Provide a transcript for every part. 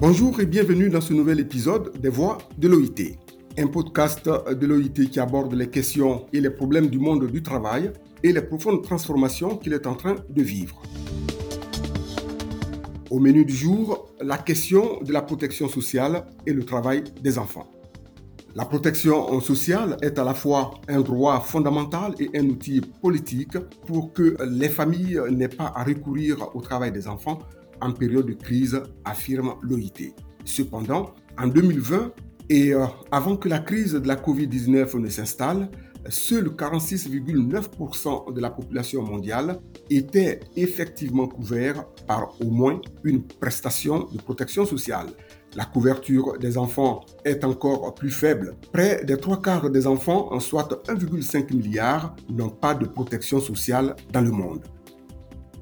Bonjour et bienvenue dans ce nouvel épisode des Voix de l'OIT, un podcast de l'OIT qui aborde les questions et les problèmes du monde du travail et les profondes transformations qu'il est en train de vivre. Au menu du jour, la question de la protection sociale et le travail des enfants. La protection sociale est à la fois un droit fondamental et un outil politique pour que les familles n'aient pas à recourir au travail des enfants en période de crise, affirme l'OIT. Cependant, en 2020, et euh, avant que la crise de la COVID-19 ne s'installe, seul 46,9% de la population mondiale était effectivement couvert par au moins une prestation de protection sociale. La couverture des enfants est encore plus faible. Près des trois quarts des enfants, soit 1,5 milliard, n'ont pas de protection sociale dans le monde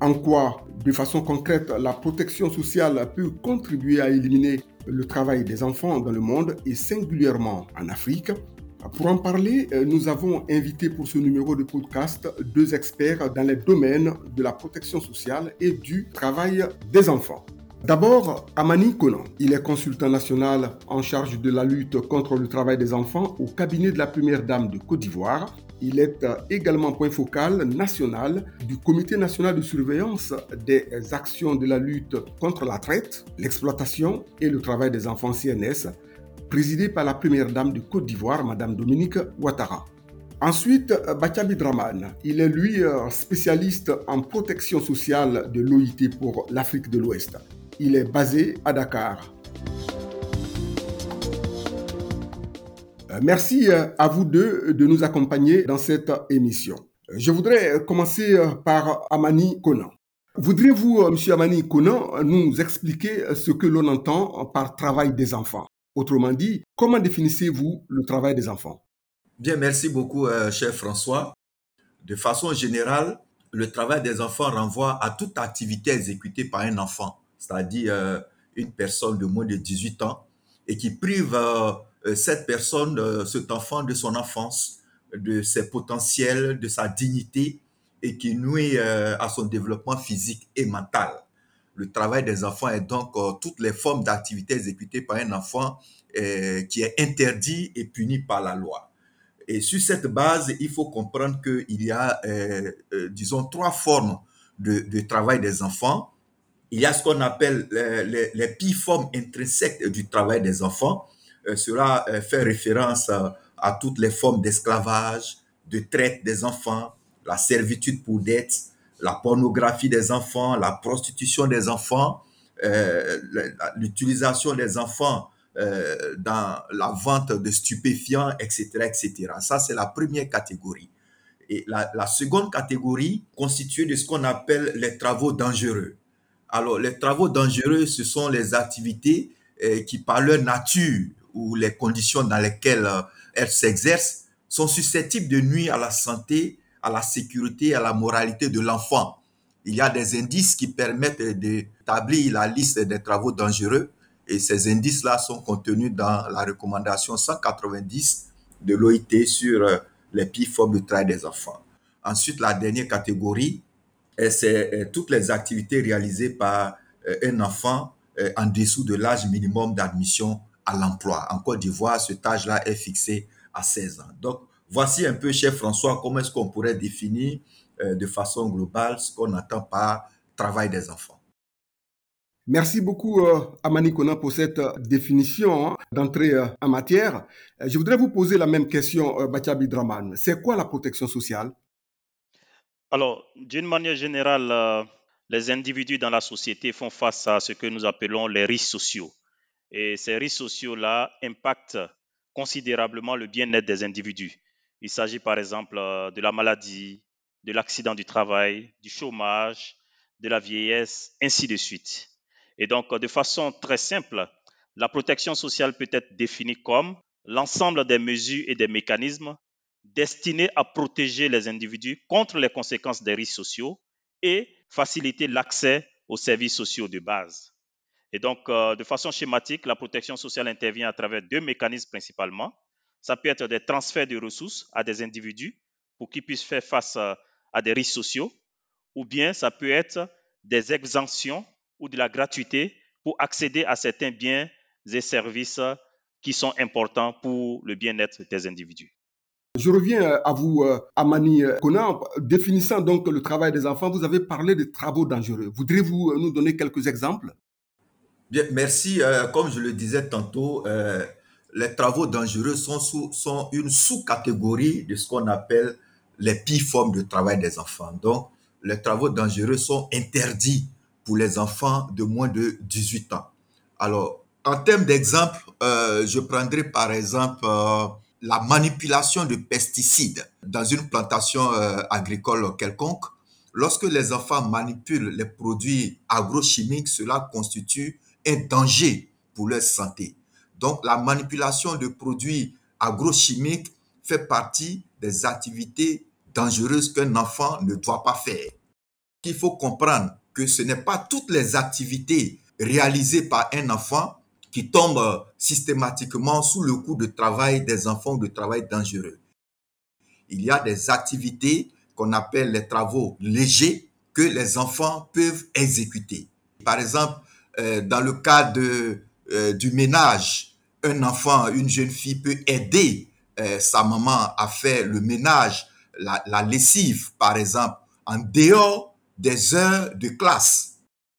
en quoi, de façon concrète, la protection sociale peut contribuer à éliminer le travail des enfants dans le monde et singulièrement en Afrique? Pour en parler, nous avons invité pour ce numéro de podcast deux experts dans les domaines de la protection sociale et du travail des enfants. D'abord, Amani Konan. Il est consultant national en charge de la lutte contre le travail des enfants au cabinet de la Première Dame de Côte d'Ivoire il est euh, également point focal national du Comité national de surveillance des actions de la lutte contre la traite, l'exploitation et le travail des enfants CNS, présidé par la première dame de Côte d'Ivoire, Madame Dominique Ouattara. Ensuite, euh, Bachabi Draman. Il est lui euh, spécialiste en protection sociale de l'OIT pour l'Afrique de l'Ouest. Il est basé à Dakar. Merci euh, à vous deux de nous accompagner dans cette émission. Euh, je voudrais commencer par Amani Konan. Voudriez-vous, Monsieur Amani Konan, nous expliquer ce que l'on entend par travail des enfants? Autrement dit, comment définissez-vous le travail des enfants? Bien, merci beaucoup, cher François. De façon générale, le travail des enfants renvoie à toute activité exécutée par un enfant, c'est-à-dire une personne de moins de 18 ans, et qui prive euh, cette personne, euh, cet enfant de son enfance, de ses potentiels, de sa dignité et qui nuit euh, à son développement physique et mental. Le travail des enfants est donc toutes les formes d'activités exécutées par un enfant qui est interdit et puni par la loi. Et sur cette base, il faut comprendre qu'il y a, disons, trois formes de, travail des enfants. Il y a ce qu'on appelle les, les, pires formes intrinsèques du travail des enfants, euh, cela euh, fait référence à toutes les formes d'esclavage, de traite des enfants, la servitude pour dette, la pornographie des enfants, la prostitution des enfants, euh, l'utilisation des enfants dans la vente de stupéfiants, etc., etc. Ça, c'est la première catégorie. Et la, seconde catégorie constituée de ce qu'on appelle les travaux dangereux. Alors, les travaux dangereux, ce sont les activités qui, par leur nature, ou les conditions dans lesquelles euh, elle s'exerce sont susceptibles de nuire à la santé, à la sécurité, à la moralité de l'enfant. Il y a des indices qui permettent d'établir la liste des travaux dangereux et ces indices-là sont contenus dans la recommandation 190 de l'OIT sur euh, les pires formes de travail des enfants. Ensuite, la dernière catégorie, c'est euh, toutes les activités réalisées par un enfant en dessous de l'âge minimum d'admission à l'emploi. En Côte d'Ivoire, ce âge-là est fixé à 16 ans. Donc, voici un peu, cher François, comment est-ce qu'on pourrait définir euh, de façon globale ce qu'on attend par travail des enfants. Merci beaucoup, euh, Amani Kona, pour cette euh, définition hein, d'entrée en matière. Je voudrais vous poser la même question, Bachabi Draman. C'est quoi la protection sociale? Alors, d'une manière générale, les individus dans la société font face à ce que nous appelons les risques sociaux. Et ces risques sociaux-là impactent considérablement le bien-être des individus. Il s'agit par exemple euh, de la maladie, de l'accident du travail, du chômage, de la vieillesse, ainsi de suite. Et donc, de façon très simple, la protection sociale peut être définie comme l'ensemble des mesures et des mécanismes destinés à protéger les individus contre les conséquences des risques sociaux et faciliter l'accès aux services sociaux de base. Et donc, euh, de façon schématique, la protection sociale intervient à travers deux mécanismes principalement. Ça peut être des transferts de ressources à des individus pour qu'ils puissent faire face euh, à des risques sociaux, ou bien ça peut être des exemptions ou de la gratuité pour accéder à certains biens et services qui sont importants pour le bien-être des individus. Je reviens euh, à vous, euh, Amani Conan. Définissant donc le travail des enfants, vous avez parlé de travaux dangereux. Voudriez-vous nous donner quelques exemples? Bien, merci. comme je le disais tantôt, les travaux dangereux sont, une sous-catégorie de ce qu'on appelle les pires formes de travail des enfants. Donc, les travaux dangereux sont interdits pour les enfants de moins de 18 ans. Alors, en termes d'exemple, euh, je prendrai par exemple euh, la manipulation de pesticides dans une plantation euh, agricole quelconque. Lorsque les enfants manipulent les produits agrochimiques, cela constitue un danger pour leur santé. Donc, la manipulation de produits agrochimiques fait partie des activités dangereuses qu'un enfant ne doit pas faire. Il faut comprendre que ce n'est pas toutes les activités réalisées par un enfant qui tombent systématiquement sous le coup de travail des enfants de travail dangereux. Il y a des activités qu'on appelle les travaux légers que les enfants peuvent exécuter. Par exemple, euh, dans le cas euh, du ménage, un enfant, une jeune fille peut aider euh, sa maman à faire le ménage, la lessive, par exemple, en dehors des heures de classe.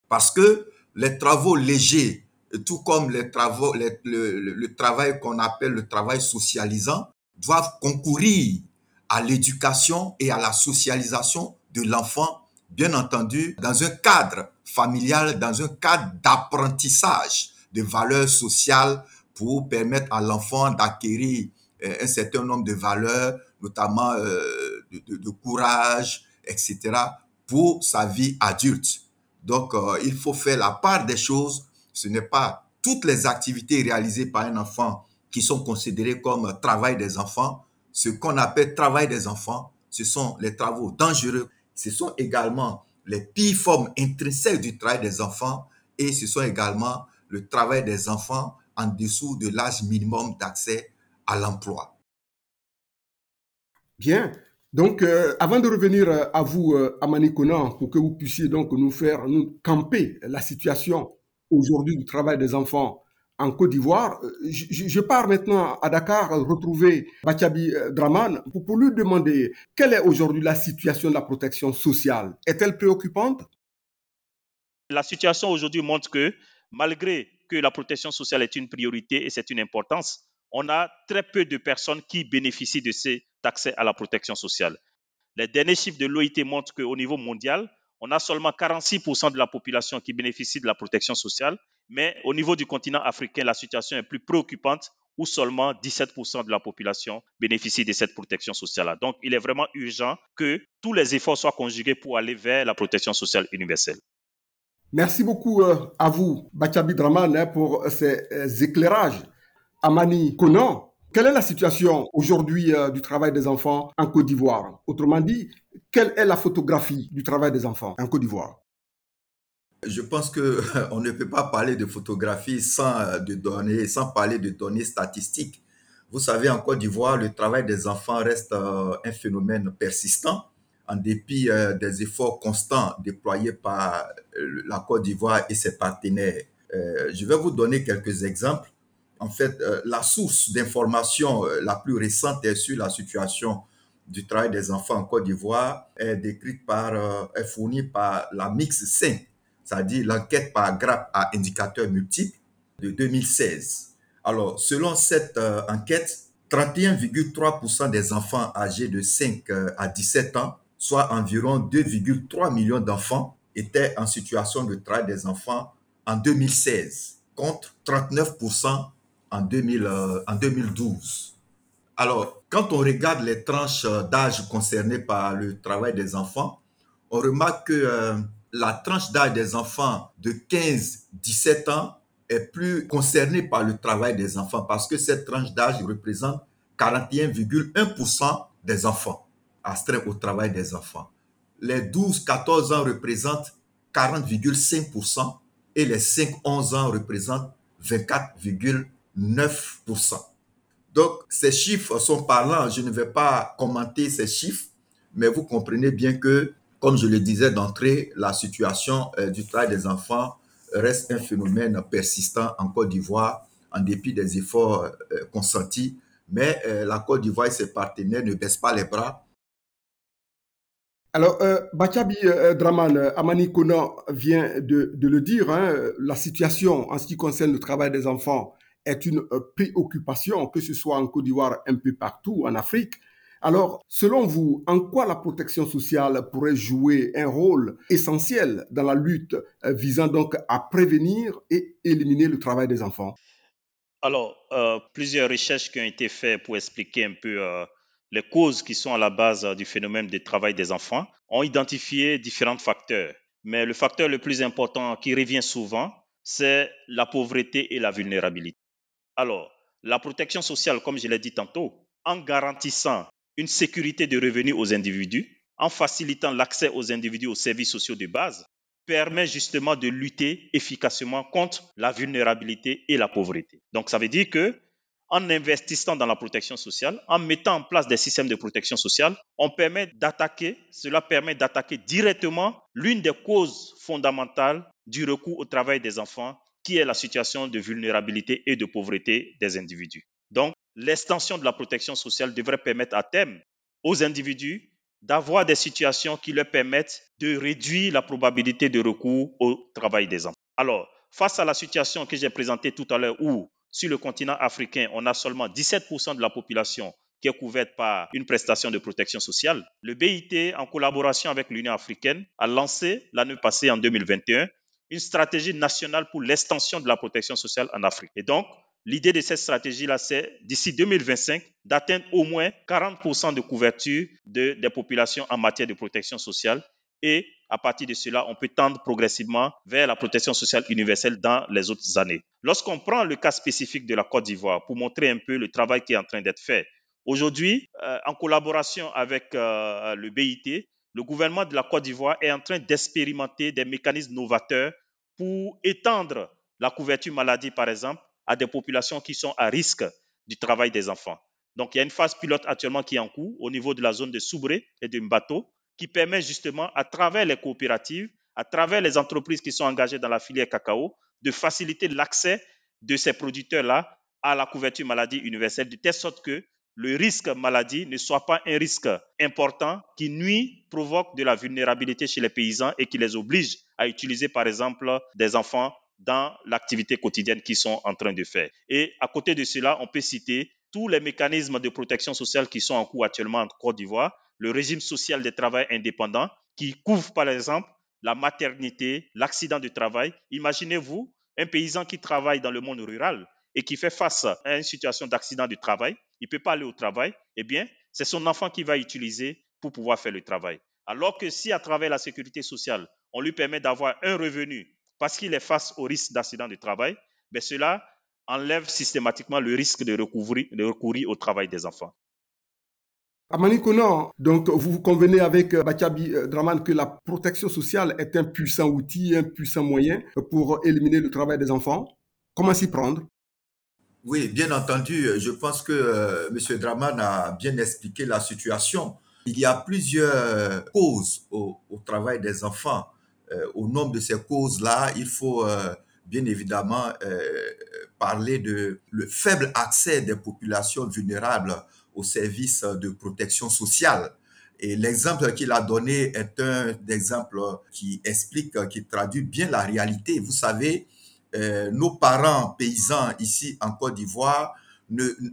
Parce que les travaux légers, tout comme les travaux, le, travail qu'on appelle le travail socialisant, doivent concourir à l'éducation et à la socialisation de l'enfant, bien entendu, dans un cadre familial, dans un cadre d'apprentissage de valeurs sociales pour permettre à l'enfant d'acquérir euh, un certain nombre de valeurs, notamment euh, de, de courage, etc., pour sa vie adulte. Donc, euh, il faut faire la part des choses. Ce n'est pas toutes les activités réalisées par un enfant qui sont considérées comme travail des enfants. Ce qu'on appelle travail des enfants, ce sont les travaux dangereux. Ce sont également les pires formes intrinsèques du travail des enfants et ce sont également le travail des enfants en dessous de l'âge minimum d'accès à l'emploi. Bien. Donc, euh, avant de revenir euh, à vous, euh, Amani Conan, pour que vous puissiez donc nous faire nous camper la situation aujourd'hui du travail des enfants en Côte d'Ivoire, je, pars maintenant à Dakar retrouver Bachabi Draman pour, pour lui demander quelle est aujourd'hui la situation de la protection sociale? Est-elle préoccupante? La situation aujourd'hui montre que malgré que la protection sociale est une priorité et c'est une importance, on a très peu de personnes qui bénéficient de cet accès à la protection sociale. Les derniers chiffres de l'OIT montrent qu'au niveau mondial, on a seulement 46% de la population qui bénéficie de la protection sociale, mais au niveau du continent africain, la situation est plus préoccupante où seulement 17% de la population bénéficie de cette protection sociale. Donc, il est vraiment urgent que tous les efforts soient conjugués pour aller vers la protection sociale universelle. Merci beaucoup euh, à vous, Bachabi Draman, hein, pour ces euh, éclairages Amani Konan, quelle est la situation aujourd'hui euh, du travail des enfants en Côte d'Ivoire? Autrement dit, quelle est la photographie du travail des enfants en Côte d'Ivoire? Je pense que on ne peut pas parler de photographie sans euh, de données, sans parler de données statistiques. Vous savez, en Côte d'Ivoire, le travail des enfants reste euh, un phénomène persistant, en dépit des efforts constants déployés par la Côte d'Ivoire et ses partenaires. Je vais vous donner quelques exemples en fait, euh, la source d'information euh, la plus récente sur la situation du travail des enfants en Côte d'Ivoire est décrite par, euh, est fournie par la Mix 5, c'est-à-dire l'enquête par grappe à indicateurs multiples de 2016. Alors, selon cette enquête, 31,3% des enfants âgés de 5 à 17 ans, soit environ 2,3 millions d'enfants, étaient en situation de travail des enfants en 2016, contre 39% en, 2000, euh, 2012. Alors, quand on regarde les tranches euh, d'âge concernées par le travail des enfants, on remarque que euh, la tranche d'âge des enfants de 15-17 ans est plus concernée par le travail des enfants parce que cette tranche d'âge représente 41,1% des enfants astreints au travail des enfants. Les 12-14 ans représentent 40,5% et les 5-11 ans représentent 24,1%. 9%. Donc, ces chiffres sont parlants. Je ne vais pas commenter ces chiffres, mais vous comprenez bien que, comme je le disais d'entrée, la situation euh, du travail des enfants reste un phénomène persistant en Côte d'Ivoire, en dépit des efforts consentis. Mais la Côte d'Ivoire et ses partenaires ne baissent pas les bras alors, euh, Bachabi euh, Draman, euh, Amani Kona vient de, le dire, hein, la situation en ce qui concerne le travail des enfants est une euh, préoccupation, que ce soit en Côte d'Ivoire, un peu partout en Afrique. Alors, selon vous, en quoi la protection sociale pourrait jouer un rôle essentiel dans la lutte visant donc à prévenir et éliminer le travail des enfants? Alors, plusieurs recherches qui ont été faites pour expliquer un peu les causes qui sont à la base du phénomène de travail des enfants ont identifié différents facteurs. Mais le facteur le plus important qui revient souvent, c'est la pauvreté et la vulnérabilité. Alors, la protection sociale, comme je l'ai dit tantôt, en garantissant une sécurité de revenus aux individus, en facilitant l'accès aux individus aux services sociaux de base, permet justement de lutter efficacement contre la vulnérabilité et la pauvreté. Donc, ça veut dire que en investissant dans la protection sociale, en mettant en place des systèmes de protection sociale, on permet d'attaquer, cela permet d'attaquer directement l'une des causes fondamentales du recours au travail des enfants, qui est la situation de vulnérabilité et de pauvreté des individus. L'extension de la protection sociale devrait permettre à terme aux individus d'avoir des situations qui leur permettent de réduire la probabilité de recours au travail des enfants. Alors, face à la situation que j'ai présentée tout à l'heure où sur le continent africain, on a seulement 17% de la population qui est couverte par une prestation de protection sociale. Le BIT, en collaboration avec l'Union africaine, a lancé l'année passée, en 2021, une stratégie nationale pour l'extension de la protection sociale en Afrique. Et donc, l'idée de cette stratégie-là, c'est d'ici 2025 d'atteindre au moins 40% de couverture des populations en matière de protection sociale et à partir de cela, on peut tendre progressivement vers la protection sociale universelle dans les autres années. Lorsqu'on prend le cas spécifique de la Côte d'Ivoire pour montrer un peu le travail qui est en train d'être fait, aujourd'hui, euh, en collaboration avec euh, le BIT, le gouvernement de la Côte d'Ivoire est en train d'expérimenter des mécanismes novateurs pour étendre la couverture maladie, par exemple, à des populations qui sont à risque du travail des enfants. Donc, il y a une phase pilote actuellement qui est en cours au niveau de la zone de Soubré et de Mbato, qui permet justement, à travers les coopératives, à travers les entreprises qui sont engagées dans la filière cacao, de faciliter l'accès de ces producteurs-là à la couverture maladie universelle, de telle sorte que le risque maladie ne soit pas un risque important qui nuit, provoque de la vulnérabilité chez les paysans et qui les oblige à utiliser, par exemple, des enfants dans l'activité quotidienne qu'ils sont en train de faire. Et à côté de cela, on peut citer tous les mécanismes de protection sociale qui sont en cours actuellement en Côte d'Ivoire, le régime social des travail indépendants qui couvre par exemple la maternité, l'accident du travail. Imaginez-vous un paysan qui travaille dans le monde rural et qui fait face à une situation d'accident du travail, il ne peut pas aller au travail, eh bien, c'est son enfant qui va utiliser pour pouvoir faire le travail. Alors que si à travers la sécurité sociale, on lui permet d'avoir un revenu parce qu'il est face au risque d'accident du travail, ben cela enlève systématiquement le risque de de recourir au travail des enfants. Amani donc vous convenez avec euh, Bachabi euh, Draman que la protection sociale est un puissant outil, un puissant moyen pour éliminer le travail des enfants. Comment s'y prendre? Oui, bien entendu, je pense que euh, M. Draman a bien expliqué la situation. Il y a plusieurs causes au, travail des enfants. Au nombre de ces causes-là, il faut bien évidemment parler de le faible accès des populations vulnérables aux services de protection sociale. Et l'exemple qu'il a donné est un exemple qui explique, qui traduit bien la réalité. Vous savez, euh, nos parents paysans ici en Côte d'Ivoire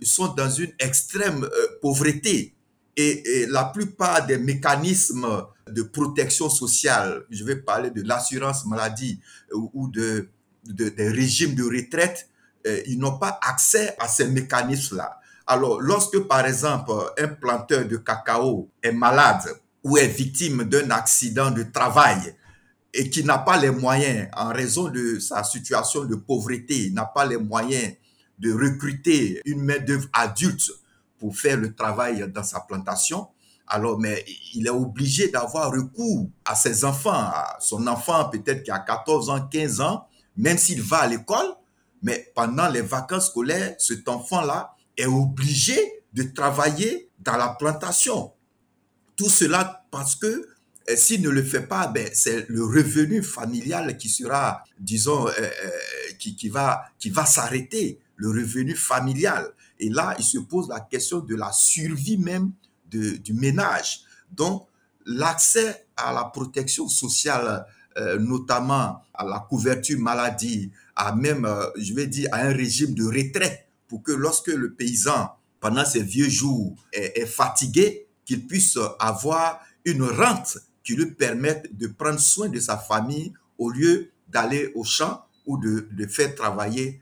sont dans une extrême euh, pauvreté. Et, la plupart des mécanismes de protection sociale, je vais parler de l'assurance maladie ou, de, des régimes de retraite, euh, ils n'ont pas accès à ces mécanismes-là. Alors, lorsque par exemple un planteur de cacao est malade ou est victime d'un accident de travail et qui n'a pas les moyens, en raison de sa situation de pauvreté, n'a pas les moyens de recruter une main-d'œuvre adulte pour faire le travail dans sa plantation, alors mais il est obligé d'avoir recours à ses enfants, à son enfant peut-être qui a 14 ans, 15 ans, même s'il va à l'école, mais pendant les vacances scolaires, cet enfant-là est obligé de travailler dans la plantation. Tout cela parce que s'il ne le fait pas, ben, c'est le revenu familial qui sera, disons, euh, qui, qui va, qui va s'arrêter, le revenu familial. Et là, il se pose la question de la survie même du ménage. Donc, l'accès à la protection sociale, euh, notamment à la couverture maladie, à même, euh, je vais dire, à un régime de retraite, pour que lorsque le paysan, pendant ses vieux jours, est, fatigué, qu'il puisse avoir une rente qui lui permette de prendre soin de sa famille au lieu d'aller au champ ou de, faire travailler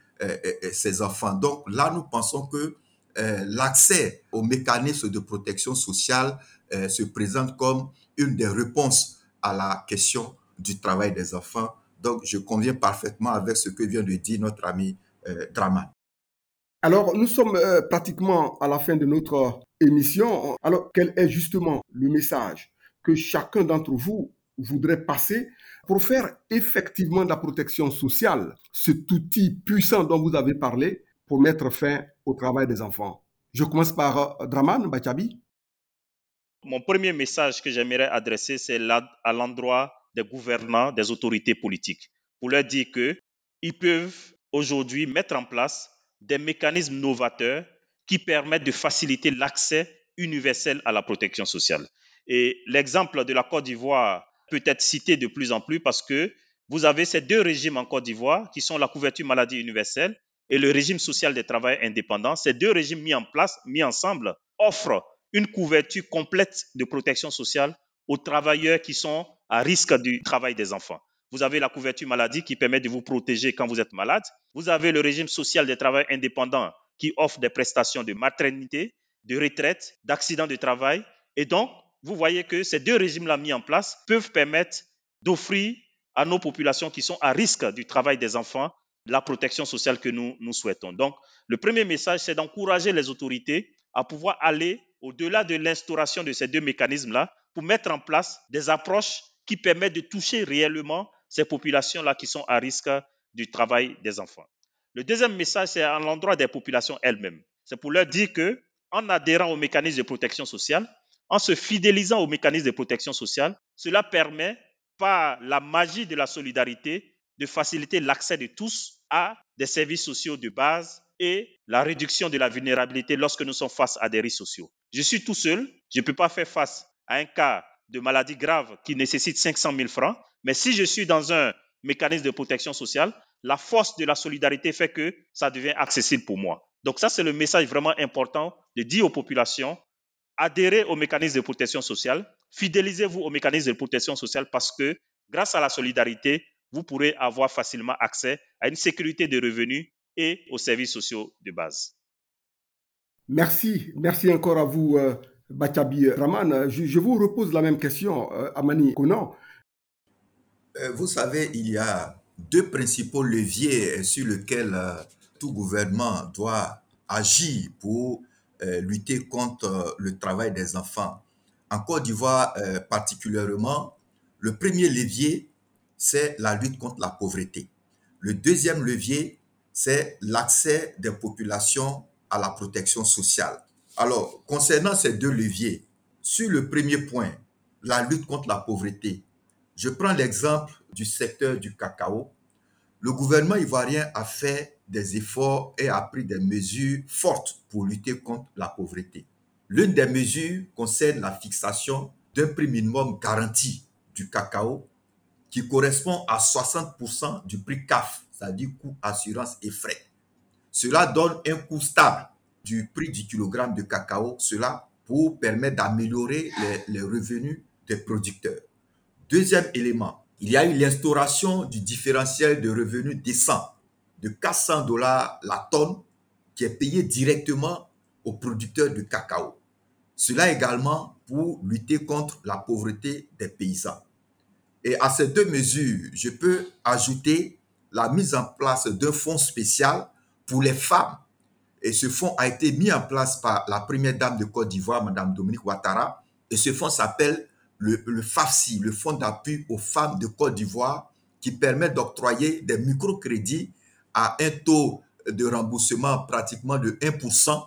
ses enfants. Donc là, nous pensons que euh, l'accès aux mécanismes de protection sociale euh, se présente comme une des réponses à la question du travail des enfants. Donc, je conviens parfaitement avec ce que vient de dire notre ami euh, Draman. Alors, nous sommes euh, pratiquement à la fin de notre émission. Alors, quel est justement le message que chacun d'entre vous voudrait passer pour faire effectivement de la protection sociale, cet outil puissant dont vous avez parlé, pour mettre fin au travail des enfants Je commence par euh, Draman Bachabi. Mon premier message que j'aimerais adresser, c'est à l'endroit des gouvernants, des autorités politiques, pour leur dire que ils peuvent aujourd'hui mettre en place des mécanismes novateurs qui permettent de faciliter l'accès universel à la protection sociale. Et l'exemple de la Côte d'Ivoire peut être cité de plus en plus parce que vous avez ces deux régimes en Côte d'Ivoire qui sont la couverture maladie universelle et le régime social des travailleurs indépendants. Ces deux régimes mis en place, mis ensemble, offrent une couverture complète de protection sociale aux travailleurs qui sont à risque du travail des enfants. Vous avez la couverture maladie qui permet de vous protéger quand vous êtes malade. Vous avez le régime social des travailleurs indépendants qui offre des prestations de maternité, de retraite, d'accident de travail. Et donc, vous voyez que ces deux régimes-là mis en place peuvent permettre d'offrir à nos populations qui sont à risque du travail des enfants la protection sociale que nous, souhaitons. Donc, le premier message, c'est d'encourager les autorités à pouvoir aller au-delà de l'instauration de ces deux mécanismes-là pour mettre en place des approches qui permettent de toucher réellement ces populations-là qui sont à risque du travail des enfants. Le deuxième message, c'est à l'endroit des populations elles-mêmes. C'est pour leur dire que, en adhérant aux mécanismes de protection sociale, en se fidélisant aux mécanismes de protection sociale, cela permet, par la magie de la solidarité, de faciliter l'accès de tous à des services sociaux de base et la réduction de la vulnérabilité lorsque nous sommes face à des risques sociaux. Je suis tout seul, je ne peux pas faire face à un cas de maladie grave qui nécessite 500 000 francs, mais si je suis dans un mécanisme de protection sociale, la force de la solidarité fait que ça devient accessible pour moi. Donc ça, c'est le message vraiment important de dire aux populations, adhérez aux mécanismes de protection sociale, fidélisez-vous aux mécanismes de protection sociale parce que grâce à la solidarité, vous pourrez avoir facilement accès à une sécurité de revenus et aux services sociaux de base. Merci, merci encore à vous, euh, Bachabi Raman. Je, je vous repose la même question, euh, Amani Konan. Euh, Vous savez, il y a deux principaux leviers sur lesquels tout gouvernement doit agir pour lutter contre euh, le travail des enfants. En Côte d'Ivoire euh, particulièrement, le premier levier, c'est la lutte contre la pauvreté. Le deuxième levier, c'est l'accès des populations à la protection sociale. Alors, concernant ces deux leviers, sur le premier point, la lutte contre la pauvreté, je prends l'exemple du secteur du cacao. Le gouvernement ivoirien a fait des efforts et a pris des mesures fortes pour lutter contre la pauvreté. L'une des mesures concerne la fixation d'un prix minimum garanti du cacao qui correspond à 60% du prix CAF, c'est-à-dire coût assurance et frais. Cela donne un coût stable du prix du kilogramme de cacao, cela pour permettre d'améliorer les, les revenus des producteurs. Deuxième élément, il y a eu l'instauration du différentiel de revenus décent de 400 dollars la tonne qui est payé directement aux producteurs de cacao. Cela également pour lutter contre la pauvreté des paysans. Et à ces deux mesures, je peux ajouter la mise en place d'un fonds spécial pour les femmes. Et ce fonds a été mis en place par la première dame de Côte d'Ivoire, Madame Dominique Ouattara. Et ce fonds s'appelle le, le FAFSI, le Fonds d'appui aux femmes de Côte d'Ivoire, qui permet d'octroyer des microcrédits à un taux de remboursement pratiquement de 1%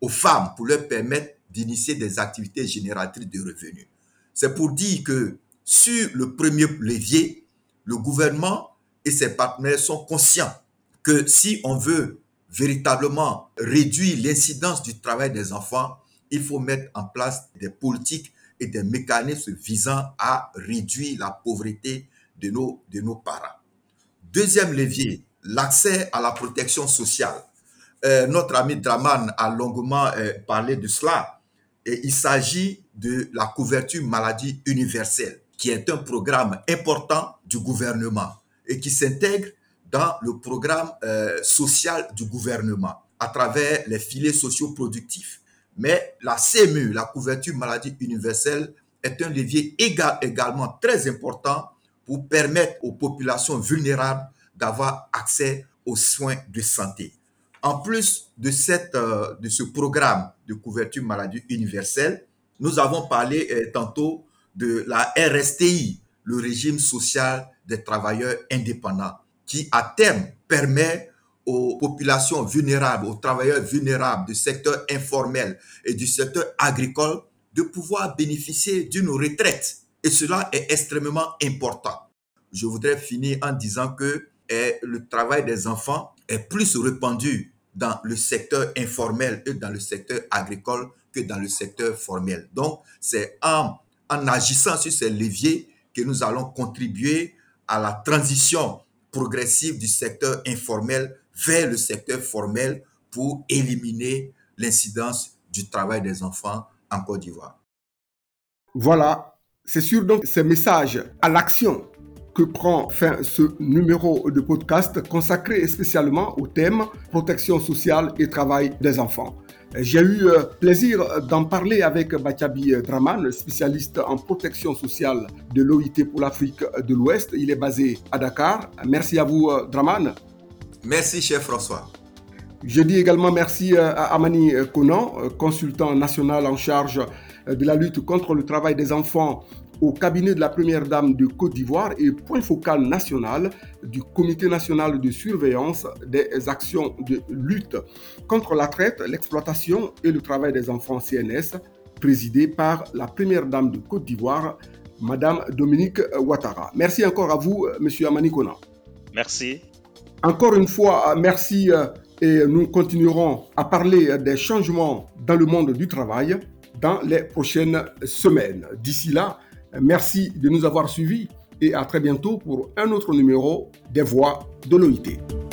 aux femmes pour leur permettre d'initier des activités génératrices de revenus. C'est pour dire que Sur le premier levier, le gouvernement et ses partenaires sont conscients que si on veut véritablement réduire l'incidence du travail des enfants, il faut mettre en place des politiques et des mécanismes visant à réduire la pauvreté de nos, de nos parents. Deuxième levier, l'accès à la protection sociale. Euh, notre ami Draman a longuement euh, parlé de cela. Et il s'agit de la couverture maladie universelle, qui est un programme important du gouvernement et qui s'intègre dans le programme euh, social du gouvernement à travers les filets sociaux productifs. Mais la CMU, la couverture maladie universelle, est un levier également très important pour permettre aux populations vulnérables d'avoir accès aux soins de santé. En plus de, cette, euh, de ce programme de couverture maladie universelle, nous avons parlé euh, tantôt de la RSTI, le régime social des travailleurs indépendants, qui à terme permet aux populations vulnérables, aux travailleurs vulnérables du secteur informel et du secteur agricole de pouvoir bénéficier d'une retraite. Et cela est extrêmement important. Je voudrais finir en disant que eh, le travail des enfants est plus répandu dans le secteur informel et dans le secteur agricole que dans le secteur formel. Donc, c'est en, en agissant sur ces leviers que nous allons contribuer à la transition progressive du secteur informel vers le secteur formel pour éliminer l'incidence du travail des enfants en Côte d'Ivoire. Voilà, c'est sûr donc ces messages à l'action que prend fin ce numéro de podcast consacré spécialement au thème protection sociale et travail des enfants. J'ai eu euh, plaisir d'en parler avec Bachabi Draman, spécialiste en protection sociale de l'OIT pour l'Afrique de l'Ouest. Il est basé à Dakar. Merci à vous, euh, Draman. Merci, cher François. Je dis également merci euh, à Amani Konan, consultant national en charge de la lutte contre le travail des enfants au cabinet de la Première Dame de Côte d'Ivoire et point focal national du Comité national de surveillance des actions de lutte contre la traite, l'exploitation et le travail des enfants CNS, présidé par la Première Dame de Côte d'Ivoire, Madame Dominique Ouattara. Merci encore à vous, Monsieur Amani Kona. Merci. Encore une fois, merci et nous continuerons à parler des changements dans le monde du travail dans les prochaines semaines. D'ici là, Merci de nous avoir suivis et à très bientôt pour un autre numéro des voix de l'OIT.